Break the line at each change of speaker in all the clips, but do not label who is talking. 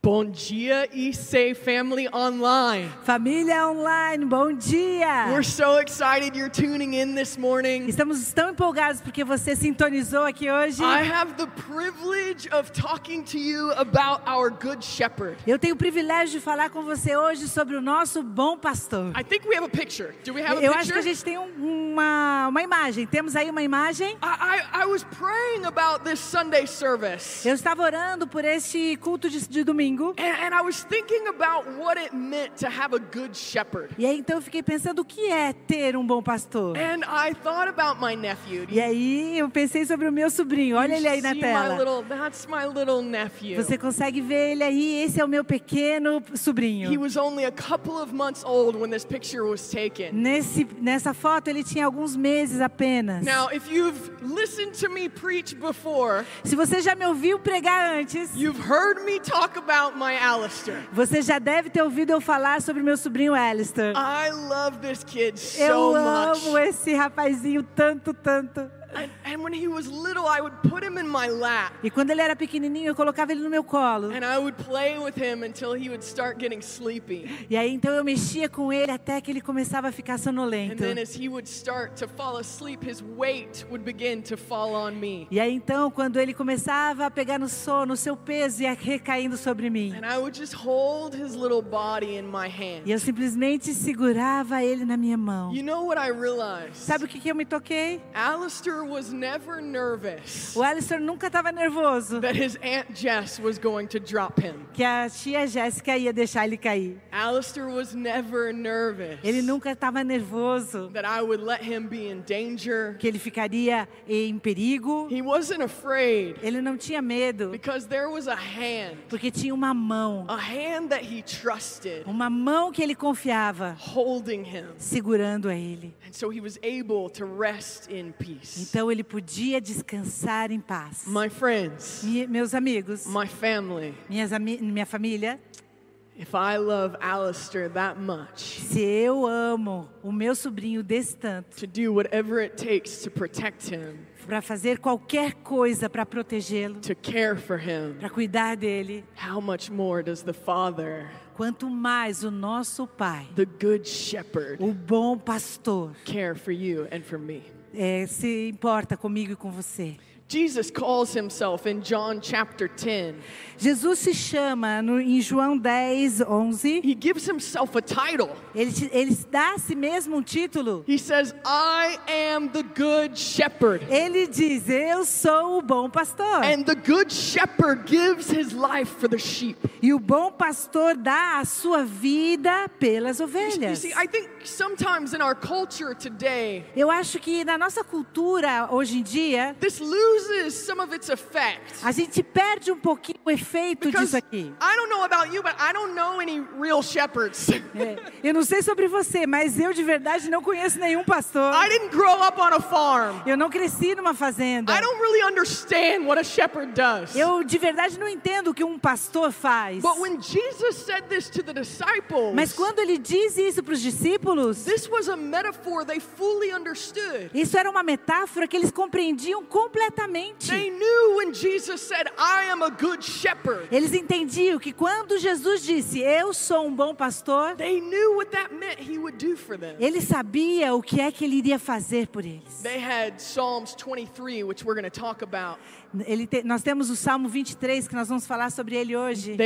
Bom dia, ESay family online.
Família online, bom dia!
We're so excited you're tuning in this morning.
Estamos tão empolgados porque você sintonizou aqui hoje.
I have the privilege of talking to you about our good shepherd.
Eu tenho o privilégio de falar com você hoje sobre o nosso bom pastor.
I think we have a picture. Do we have a
Eu acho que a
picture?
gente tem um- uma, uma imagem. Temos aí uma imagem.
I, I, I was praying about this Sunday service.
Eu estava orando por este culto de, de domingo.
And, and I was thinking about what it meant to have a good shepherd.
E aí então eu fiquei pensando o que é ter um bom pastor.
And I thought about my nephew.
E aí eu pensei sobre o meu sobrinho. Olha ele aí na tela.
little, that's my little nephew.
Você consegue ver ele aí? Esse é o meu pequeno
He
sobrinho.
was only a couple of months old when this picture was taken.
Nesse, nessa foto ele tinha alguns meses apenas.
Now, if you've listened to me preach before,
Se você já me ouviu pregar antes,
you've heard me talk about my Alistair.
você já deve ter ouvido eu falar sobre meu sobrinho Alistair.
I love this kid so
Eu
much.
amo esse rapazinho tanto, tanto.
And, and when he was little, I would put him in my lap
E quando ele era pequenininho, eu colocava ele no meu colo.
and I would play with him until he would start getting sleepy.
E aí então eu mexia com ele até que ele começava a ficar
And
sonolento.
then as he would start to fall asleep, his weight would begin to fall on me.
E aí então, quando ele começava a pegar no sono, o seu peso ia recaindo sobre mim.
And I would just hold his little body in my hand.
E eu simplesmente segurava ele na minha mão.
You know what I realized?
Sabe o que, que eu me toquei?
Alistair was never nervous
O Alistair nunca estava nervoso.
that his Aunt Jess was going to drop him.
Que a tia Jéssica ia deixar ele cair.
Alistair was never nervous
Ele nunca estava nervoso.
that I would let him be in danger.
Que ele ficaria em perigo.
He wasn't afraid
Ele não tinha medo.
because there was a hand,
Porque tinha uma mão.
a hand that he trusted
Uma mão que ele confiava.
holding him.
Segurando a ele.
And so he was able to rest in peace.
Então ele podia descansar em paz.
My friends,
meus amigos,
my family,
minhas minha família,
if I love Alistair that much,
se eu amo o meu sobrinho desse tanto,
to do whatever it takes to protect him,
para fazer qualquer coisa para protegê-lo, para cuidar dele,
how much more does the Father,
quanto mais o nosso Pai,
the Good Shepherd,
o bom pastor,
care for you and for me?
É, se importa comigo e com você.
Jesus calls himself in John chapter 10.
Jesus se chama no, em João 10, 11.
He gives himself a title.
Ele, ele dá a si mesmo um título.
He says, I am the good shepherd.
Ele diz: Eu sou o bom pastor.
And the good shepherd gives his life for the sheep.
E o bom pastor dá a sua vida pelas
You
ovelhas.
see, I think sometimes in our culture today,
Eu acho que na nossa cultura hoje em dia,
this loses some of its effect.
a gente perde um pouquinho o efeito
Because
disso aqui.
I don't know about you, but I don't know any real shepherds.
É, eu não sei sobre você, mas eu de verdade não conheço nenhum pastor.
I didn't grow up on a farm.
Eu não cresci numa fazenda.
I don't really understand what a shepherd does.
Eu de verdade não entendo o que um pastor faz.
But when Jesus said this to the disciples,
Mas quando ele diz isso para os discípulos,
this was a metaphor they fully understood.
isso era uma metáfora que eles compreendiam completamente.
They knew when Jesus said, I am a good shepherd.
Eles entendiam que quando Jesus disse, Eu sou um bom pastor,
They knew what that meant he would do for them.
ele sabia o que é que ele iria fazer por eles.
They had Psalms 23, which we're going to talk about.
Te- nós temos o Salmo 23, que nós vamos falar sobre ele hoje.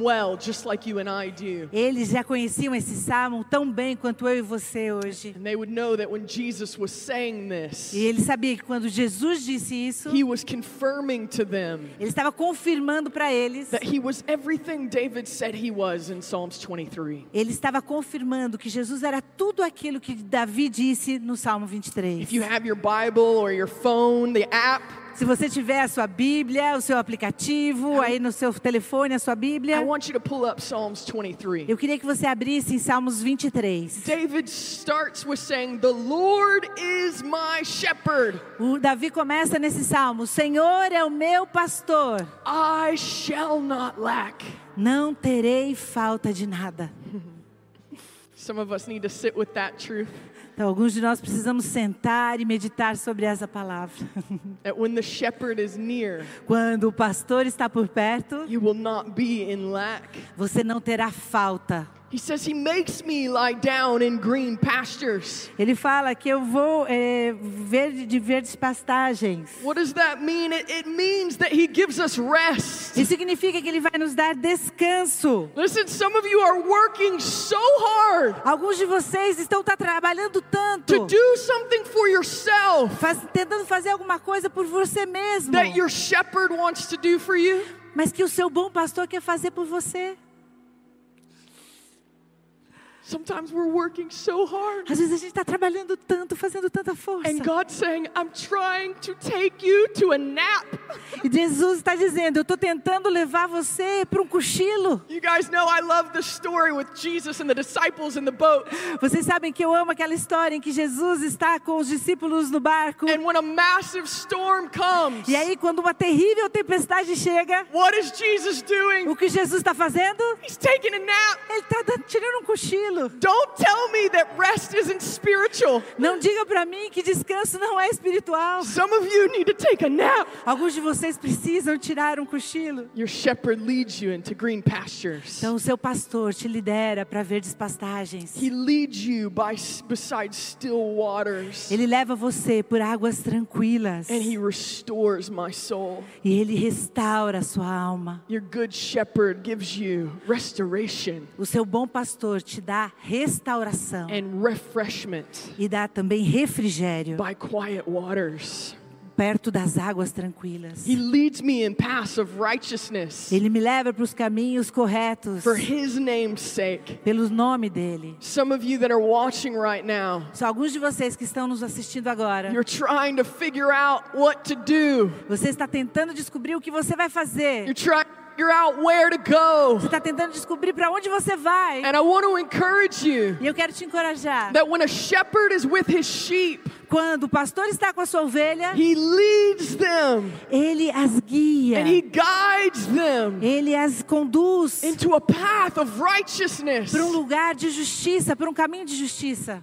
Well, like.
Eles já conheciam esse salmo tão bem quanto eu e você hoje.
And they would know that when Jesus was saying this,
E ele sabia que quando Jesus disse isso,
he was confirming to them
ele estava confirmando para eles,
that he was everything David said he was in Psalms 23.
ele estava confirmando que Jesus era tudo aquilo que Davi disse no Salmo
If
23.
you have your Bible or your phone, the app,
Se você tiver a sua Bíblia, o seu aplicativo, aí no seu telefone, a sua
I
Bíblia,
want you to pull up Psalms 23.
eu queria que você abrisse em Salmos 23.
David starts with saying, The Lord is my shepherd.
O Davi começa nesse salmo: O Senhor é o meu pastor,
I shall not lack.
não terei falta de nada.
Some of us need to sit with that truth.
Então, alguns de nós precisamos sentar e meditar sobre essa palavra.
that when the shepherd is near,
Quando o pastor está por perto,
you will not be in lack.
você não terá falta.
He says, He makes me lie down in green pastures.
Ele fala que eu vou é, ver de verdes pastagens.
What does that mean? It, it means that He gives us rest.
Isso significa que ele vai nos dar descanso.
Listen, some of you are working so hard
Alguns de vocês estão tá trabalhando
to
tanto,
do something for yourself
faz- tentando fazer alguma coisa por você mesmo,
that your shepherd wants to do for you.
mas que o seu bom pastor quer fazer por você.
Sometimes we're working so hard.
Às vezes a gente está trabalhando tanto, fazendo tanta força.
And God's saying, I'm trying to take you to a nap.
E Jesus está dizendo: Eu estou tentando levar você para um cochilo.
You guys know I love the story with Jesus and the disciples in the boat.
Vocês sabem que eu amo aquela história em que Jesus está com os discípulos no barco.
And when a massive storm comes,
E aí, quando uma terrível tempestade chega,
what is Jesus doing?
o que Jesus está fazendo?
He's taking a nap.
Ele está tirando um cochilo.
Don't tell me that rest isn't spiritual.
Não diga para mim que descanso não é espiritual.
Some of you need to take a nap.
Alguns de vocês precisam tirar um cochilo.
Your shepherd leads you into green pastures.
Então, o seu pastor te lidera para verdes pastagens.
He leads you by beside still waters.
Ele leva você por águas tranquilas.
And he restores my soul.
E ele restaura a sua alma.
Your good shepherd gives you restoration
O seu bom pastor te dá restauração
and refreshment
e dá também refrigério
by quiet waters.
Perto das águas tranquilas.
He leads me in paths of righteousness
Ele me leva para os caminhos corretos
for his name's sake.
pelo nome dele.
Some of you that are watching right now,
Só alguns de vocês que estão nos assistindo agora.
you're trying to figure out what to do.
Você está tentando descobrir o que você vai fazer.
You're trying figure out where to go.
Você está tentando descobrir para onde você vai.
And I want to encourage you
E eu quero te encorajar.
that when a shepherd is with his sheep,
Quando o pastor está com a sua ovelha,
he leads them
ele as guia.
and he guides them
Ele as conduz
into a path of righteousness.
para um lugar de justiça, para um caminho de justiça.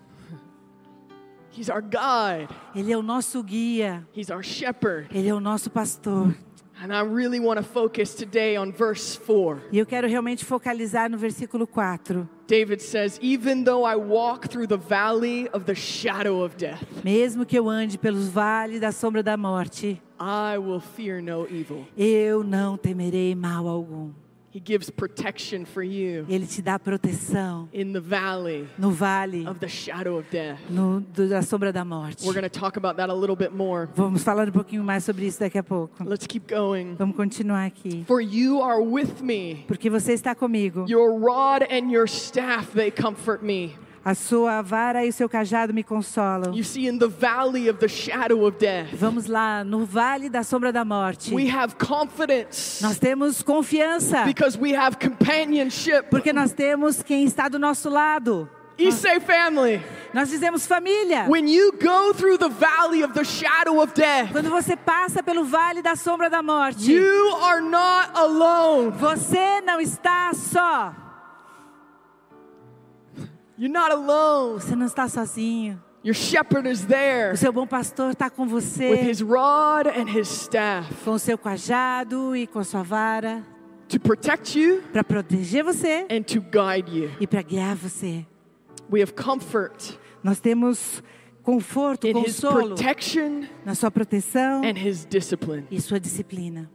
He's our guide,
Ele é o nosso guia.
he's our shepherd.
Ele é o nosso pastor.
And I really want to focus today on verse 4.
E eu quero realmente focalizar no versículo 4.
David says, Even though I walk through the valley of the shadow of death,
Mesmo que eu ande pelos vales da sombra da morte,
I will fear no evil.
eu não temerei mal algum.
He gives protection for you
Ele te dá proteção
in the valley
no vale
of the shadow of death.
no, do- da sombra da morte.
We're going to talk about that a little bit more.
Vamos falar um pouquinho mais sobre isso daqui a pouco.
Let's keep going.
Vamos continuar aqui.
For you are with me.
Porque você está comigo.
Your rod and your staff, they comfort me.
A sua vara e o seu cajado me consolam.
You see, in the valley of the shadow of death,
Vamos lá, no vale da sombra da morte.
we have confidence
Nós temos confiança.
because we have companionship.
Porque nós temos quem está do nosso lado.
Issei family,
Nós dizemos família.
when you go through the valley of the shadow of death,
Quando você passa pelo vale da sombra da morte,
you are not alone.
você não está só.
You're not alone.
Você não está sozinho.
Your shepherd is there
O seu bom pastor está com
with
você,
his rod and his staff
com o seu cajado e com a sua vara,
to protect you
para proteger você
and to guide you.
e para guiar você.
We have comfort
Nós temos conforto,
in his
consolo
protection
na sua proteção
and his discipline.
e sua disciplina.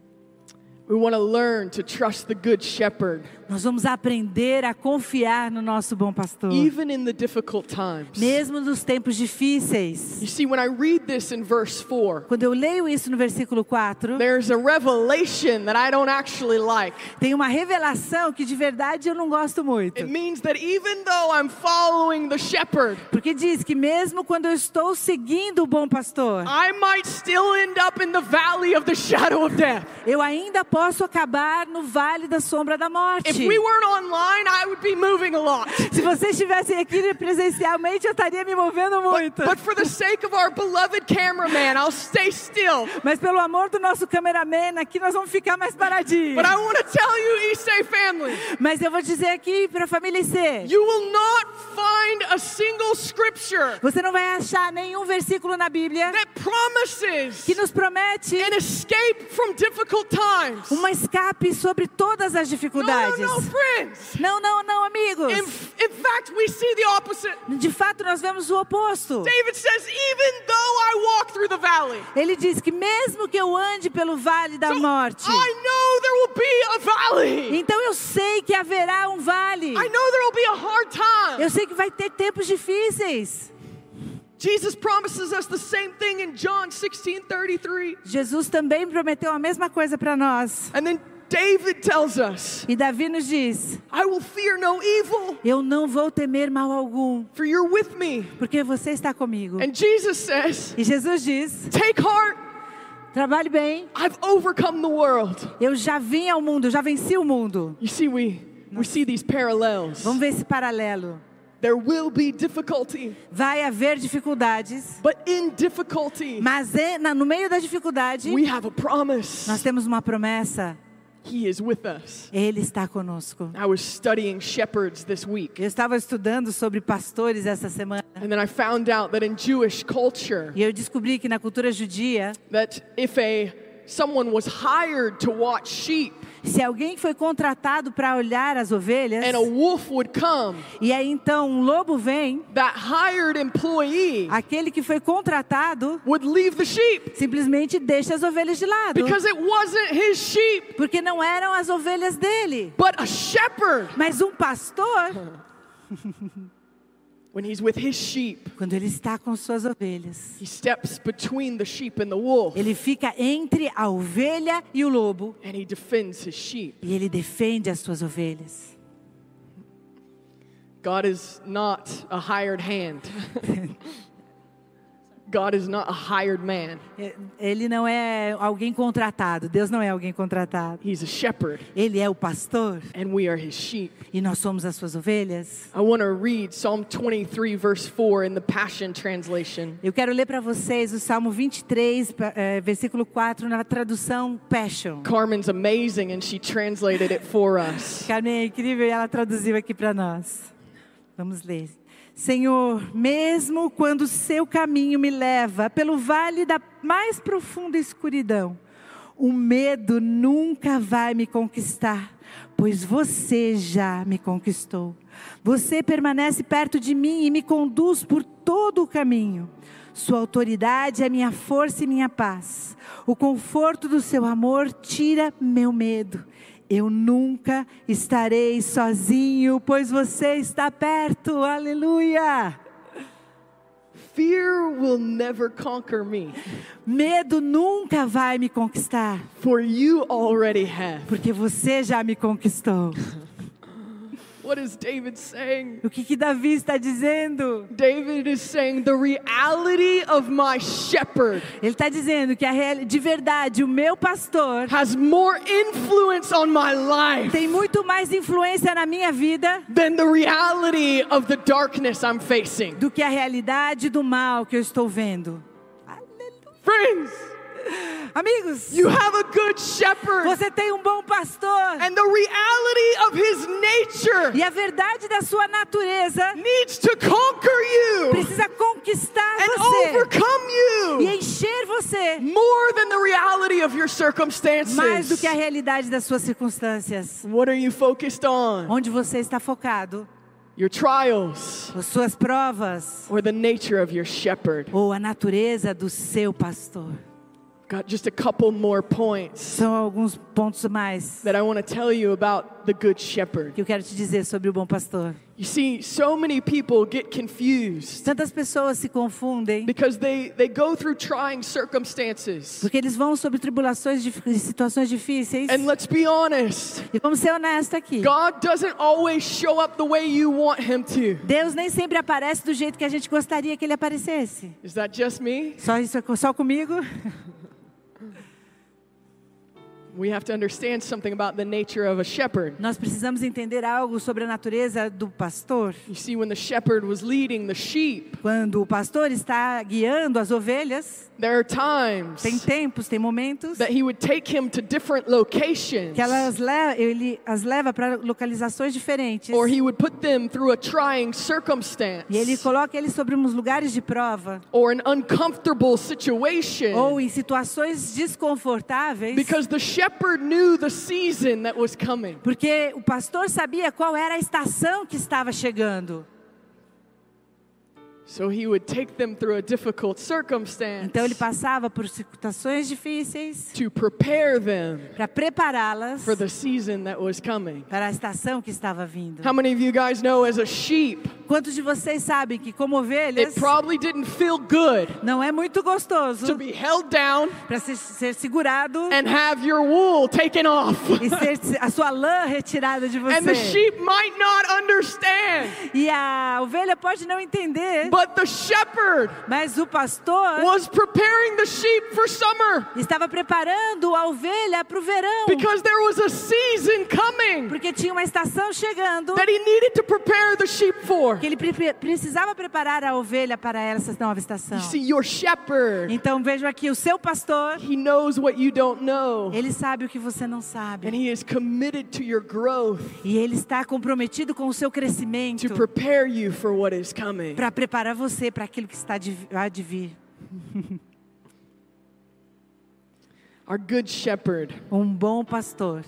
We want to learn to trust the good shepherd
Nós vamos aprender a confiar no nosso bom pastor,
even in the difficult times.
mesmo nos tempos difíceis.
You see, when I read this in verse 4,
Quando eu leio isso no versículo 4,
there's a revelation that I don't actually like.
tem uma revelação que de verdade eu não gosto muito.
It means that even though I'm following the shepherd,
Porque diz que mesmo quando eu estou seguindo o bom pastor,
I might still end up in the valley of the shadow of death.
eu ainda posso acabar no vale da sombra da morte.
If we online, I would be moving a lot.
Se vocês estivessem aqui presencialmente, eu estaria me movendo muito.
But for the sake of our beloved cameraman, I'll stay still.
Mas pelo amor do nosso cameraman, aqui nós vamos ficar mais paradinhos.
But I want to tell you, family,
Mas eu vou dizer aqui para a família IC,
you will not find a single scripture
Você não vai achar nenhum versículo na Bíblia que nos promete
an escape from difficult times.
Uma escape sobre todas as
No, no,
dificuldades.
no, friends.
Não, não, não, amigos.
In, in fact, we see the opposite.
De fato, nós vemos o oposto.
David says, even though I walk through the valley,
Ele diz que mesmo que eu ande pelo vale da morte,
I know there will be a valley.
então eu sei que haverá um vale.
I know there will be a hard time.
Eu sei que vai ter tempos difíceis.
Jesus promises us the same thing in John 16 33.
Jesus também prometeu a mesma coisa para nós.
And then David tells us,
E Davi nos diz:
I will fear no evil,
Eu não vou temer mal algum,
for you're with me.
porque você está comigo.
And Jesus says,
E Jesus diz:
Take heart,
Trabalhe bem.
I've overcome the world.
Eu já vim ao mundo, já venci o mundo.
You see, we, we see these parallels.
Vamos ver esse paralelo.
There will be difficulty,
Vai haver dificuldades,
but in difficulty,
mas é- na- no meio da dificuldade,
we have a promise.
nós temos uma promessa.
He is with us.
Ele está conosco.
I was studying shepherds this week,
Eu estava estudando sobre pastores essa semana
and then I found out that in Jewish culture,
e eu descobri que na cultura judia,
that if a someone was hired to watch sheep
se alguém foi contratado para olhar as ovelhas,
and a wolf would come,
e aí então um lobo vem,
that hired employee
aquele que foi contratado
would leave the sheep
simplesmente deixa as ovelhas de lado,
because it wasn't his sheep,
porque não eram as ovelhas dele.
but a shepherd.
Mas um pastor,
When he's with his sheep,
quando ele está com suas ovelhas,
he steps between the sheep and the wolf
ele fica entre a ovelha e o lobo
and he defends his sheep.
e ele defende as suas ovelhas.
God is not a hired hand. God is not a hired man.
Ele não é alguém contratado. Deus não é alguém contratado.
He's a shepherd
Ele é o pastor
and we are his sheep.
e nós somos as suas ovelhas.
I want to read Psalm 23 verse 4 in the Passion translation.
Eu quero ler para vocês o Salmo 23, pa- eh, versículo 4, na tradução Passion.
Carmen's amazing and she translated it for us.
Carmen é incrível e ela traduziu aqui para nós. Vamos ler. Senhor, mesmo quando o seu caminho me leva pelo vale da mais profunda escuridão, o medo nunca vai me conquistar, pois você já me conquistou. Você permanece perto de mim e me conduz por todo o caminho. Sua autoridade é minha força e minha paz. O conforto do seu amor tira meu medo. Eu nunca estarei sozinho, pois você está perto. Aleluia!
Fear will never conquer me,
Medo nunca vai me conquistar,
for you already have.
porque você já me conquistou.
What is David saying?
O que que Davi está dizendo?
David is saying the reality of my shepherd
Ele está dizendo que a real- de verdade o meu pastor
has more influence on my life
tem muito mais influência na minha vida
than the reality of the darkness I'm facing.
do que a realidade do mal que eu estou vendo.
Friends,
Amigos,
you have a good shepherd,
você tem um bom pastor
and the reality of his nature
e a verdade da sua natureza
needs to conquer you
precisa conquistar
and
você
overcome
e
you
encher você
more than the reality of your
mais do
circumstances.
que a realidade das suas circunstâncias.
What are you focused on?
Onde você está focado?
Your trials
As suas provas
or the nature of your shepherd?
ou a natureza do seu pastor?
Got just a couple more points
São alguns pontos mais
that I want to tell you about the good shepherd.
que eu quero te dizer sobre o bom pastor.
You see, so many people get confused
Tantas pessoas se confundem
because they, they go through trying circumstances.
porque eles vão sobre tribulações de situações difíceis.
And let's be honest,
E vamos ser honestos aqui.
God doesn't always show up the way you want Him to.
Deus nem sempre aparece do jeito que a gente gostaria que ele aparecesse.
Is that just me?
Só isso só comigo? Nós precisamos entender algo sobre a natureza do pastor.
You see, when the shepherd was leading the sheep,
Quando o pastor está guiando as ovelhas,
there are times
tem tempos, tem momentos
that he would take him to different locations,
que elas le- ele as leva para localizações diferentes.
or he would put them through a trying circumstance,
E ele coloca eles sobre uns lugares de prova
or an uncomfortable situation.
ou em situações desconfortáveis,
Because the shepherd knew the season that was coming.
porque o pastor sabia qual era a estação que estava chegando.
So he would take them through a difficult circumstance
Então ele passava por situações difíceis
to prepare them
para prepará-las
for the season that was coming.
para a estação que estava vindo.
How many of you guys know as a sheep,
Quantos de vocês sabem que como ovelhas
it probably didn't feel good
não é muito gostoso
to be held down
para ser, ser segurado
and have your wool taken off?
e ser a sua lã retirada de
And the
você?
sheep might not understand,
E a ovelha pode não entender,
but the shepherd
mas o pastor
was preparing the sheep for summer
estava preparando a ovelha para o verão,
because there was a season coming
porque tinha uma estação chegando
that he needed to prepare the sheep for.
Que ele pre- precisava preparar a ovelha para essa nova estação.
You see, your shepherd,
Então vejo aqui o seu pastor,
he knows what you don't know,
ele sabe o que você não
and
sabe.
he is committed to your growth
E ele está comprometido com o seu crescimento para preparar você para aquilo que está de, há de vir.
Our good shepherd
Um bom pastor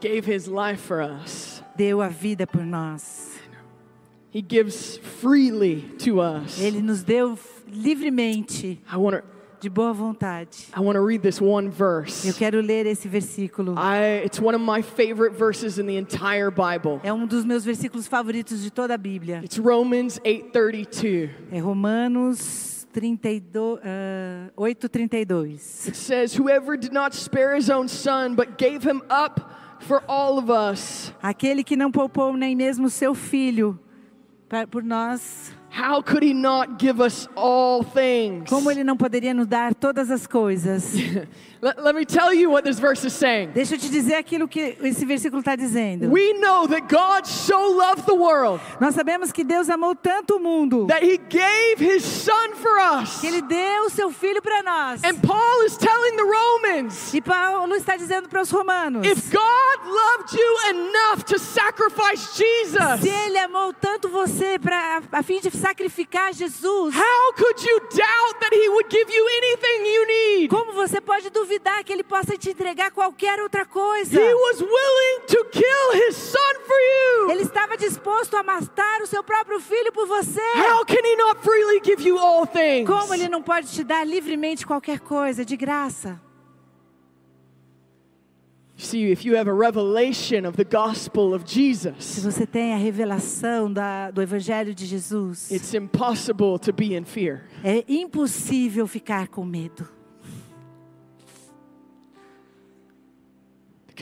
gave his life for us.
deu a vida por nós.
He gives freely to us.
Ele nos deu livremente,
I want to
de boa vontade.
I want to read this one
Eu
verse.
quero ler esse versículo.
I it's one of my favorite verses in the entire Bible.
É um dos meus versículos favoritos de toda a Bíblia.
It's Romans 8:32.
É Romanos 32, ah, 8:32.
It says, "Whoever did not spare his own son, but gave him up for all of us,
Aquele que não poupou nem mesmo seu filho por nós,
how could he not give us all things?"
como ele não poderia nos dar todas as coisas?
Let, let me tell you what this verse is saying.
Deixa eu te dizer aquilo que esse versículo está dizendo.
We know that God so loved the world
Nós sabemos que Deus amou tanto o mundo
that he gave his son for us.
que Ele deu o seu filho para nós.
And Paul is telling the Romans,
E Paulo está dizendo para os romanos:
if God loved you enough to sacrifice
se
Jesus,
Ele amou tanto você para a, a fim de sacrificar Jesus,
how could you doubt that he would give you anything you need?
como você pode duvidar que Ele possa te entregar qualquer outra coisa?
He was willing to kill his son for you.
Ele estava disposto a matar o seu próprio filho por você.
How can he not freely give you all things?
Como Ele não pode te dar livremente qualquer coisa, de graça? Se
Jesus,
você tem a revelação da, do Evangelho de Jesus,
it's impossible to be in fear.
é impossível ficar com medo.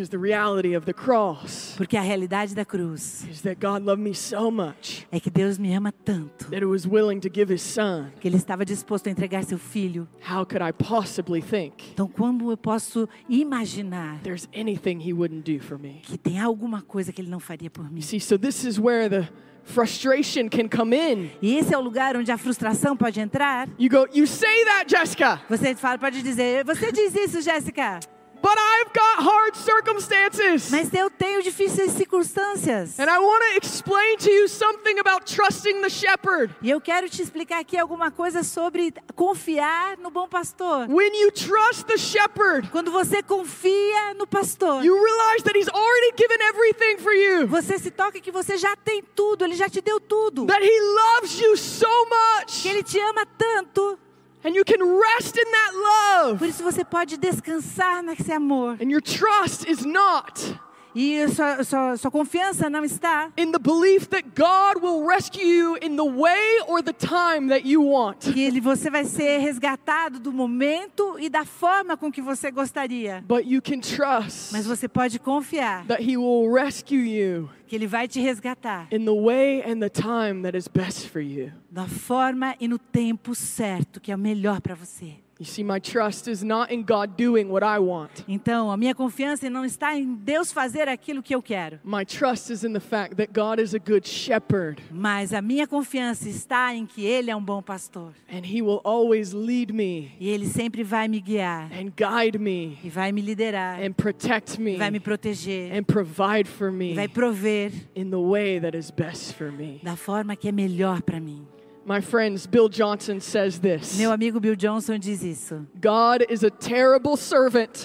Because the reality of the cross
Porque a realidade da cruz
is that God loved me so much
é que Deus me ama tanto
that He was willing to give His Son.
que Ele estava disposto a entregar seu filho.
How could I possibly think
Então, como eu posso imaginar
there's anything He wouldn't do for me?
que tem alguma coisa que Ele não faria por mim?
You see, so this is where the frustration can come in.
E esse é o lugar onde a frustração pode entrar.
You go, You say that, Jessica,
Você fala, pode dizer, você diz isso, Jéssica,
but I've got hard circumstances.
mas eu tenho difíceis circunstâncias.
And I want to explain to you something about trusting the shepherd.
E eu quero te explicar aqui alguma coisa sobre confiar no bom pastor.
When you trust the shepherd,
Quando você confia no pastor,
you realize that He's already given everything for you,
você se toca que você já tem tudo, ele já te deu tudo.
that He loves you so much,
Que ele te ama tanto.
And you can rest in that love.
Por isso você pode descansar nesse amor.
And your trust is not
E sua, sua, sua confiança não está
in the belief that God will rescue you in the way or the time that you want,
que ele, você vai ser resgatado do momento e da forma com que você gostaria.
but you can trust
Mas você pode confiar
that He will rescue you
que ele vai te resgatar
in the way and the time that is best for you.
da forma e no tempo certo, que é o melhor para você.
You see, my trust is not in God doing what I want.
Então, a minha confiança não está em Deus fazer aquilo que eu quero,
My trust is in the fact that God is a good shepherd
mas a minha confiança está em que Ele é um bom pastor.
and He will always lead me
E Ele sempre vai me guiar,
and guide me
e vai me liderar,
and protect me
vai me proteger,
and provide for
e
me
vai prover
in the way that is best for me.
da forma que é melhor para mim.
My friends, Bill Johnson says this
Meu amigo Bill Johnson diz isso.
God is a terrible servant,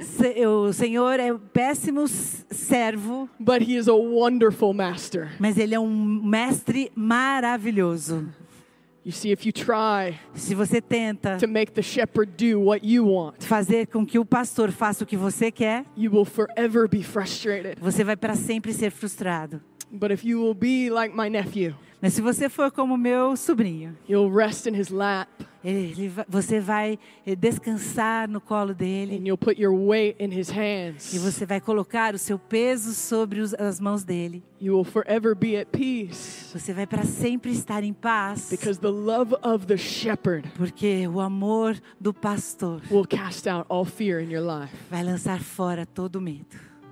Se- O Senhor é um péssimo servo,
but He is a wonderful master.
mas Ele é um mestre maravilhoso.
You see, if you try
Se você tenta
to make the shepherd do what you want,
fazer com que o pastor faça o que você quer,
you will forever be frustrated.
você vai para sempre ser frustrado.
But if you will be like my nephew,
Mas se você for como meu sobrinho,
you'll rest in his lap
ele você vai eh, descansar no colo dele
and you'll put your weight in his
e
hands.
você vai colocar o seu peso sobre os- as mãos dele.
You will forever be at peace
Você vai para sempre estar em paz,
because the love of the shepherd
porque o amor do pastor
will cast out all fear in your life.
vai lançar fora todo medo.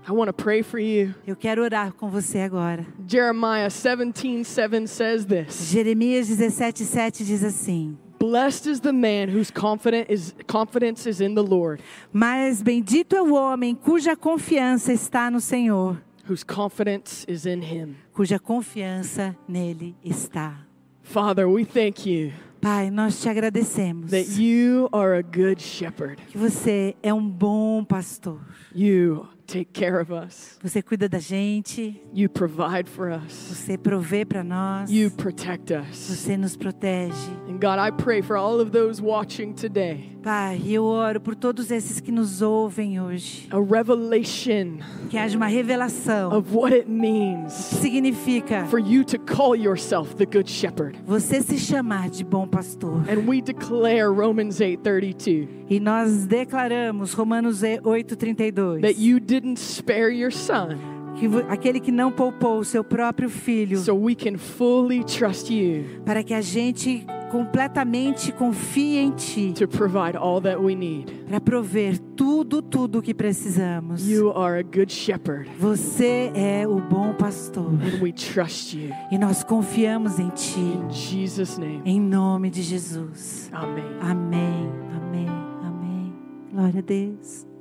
I want to pray for you.
Eu quero orar com você agora.
Jeremiah 17 7 says this
Jeremias 17:7 diz assim:
Blessed is the man whose confident is, confidence is in the Lord,
Mas bendito é o homem cuja confiança está no Senhor,
whose confidence is in him.
cuja confiança nele está.
Father, we thank you
Pai, nós te agradecemos
that you are a good shepherd.
que você é um bom pastor.
You take care of us,
Você cuida da gente,
you provide for us,
você provê para nós,
you protect us.
você nos protege.
And God, I pray for all of those watching today
Pai, eu oro por todos esses que nos ouvem hoje,
a revelation
que haja uma revelação
of what it
que
means
significa
for you to call yourself the good shepherd.
você se chamar de bom pastor.
And we declare Romans 8:32
E nós declaramos Romanos 8:32
that you didn't spare your son
que aquele que não poupou o seu próprio filho
so we can fully trust you
para que a gente completamente confie em ti
to provide all that we need.
para prover tudo tudo o que precisamos.
You are a good shepherd
Você é o bom pastor
and we trust you.
e nós confiamos em ti
In Jesus name.
em nome de Jesus.
Amen.
Amém. Amém. Amém. Glória a Deus.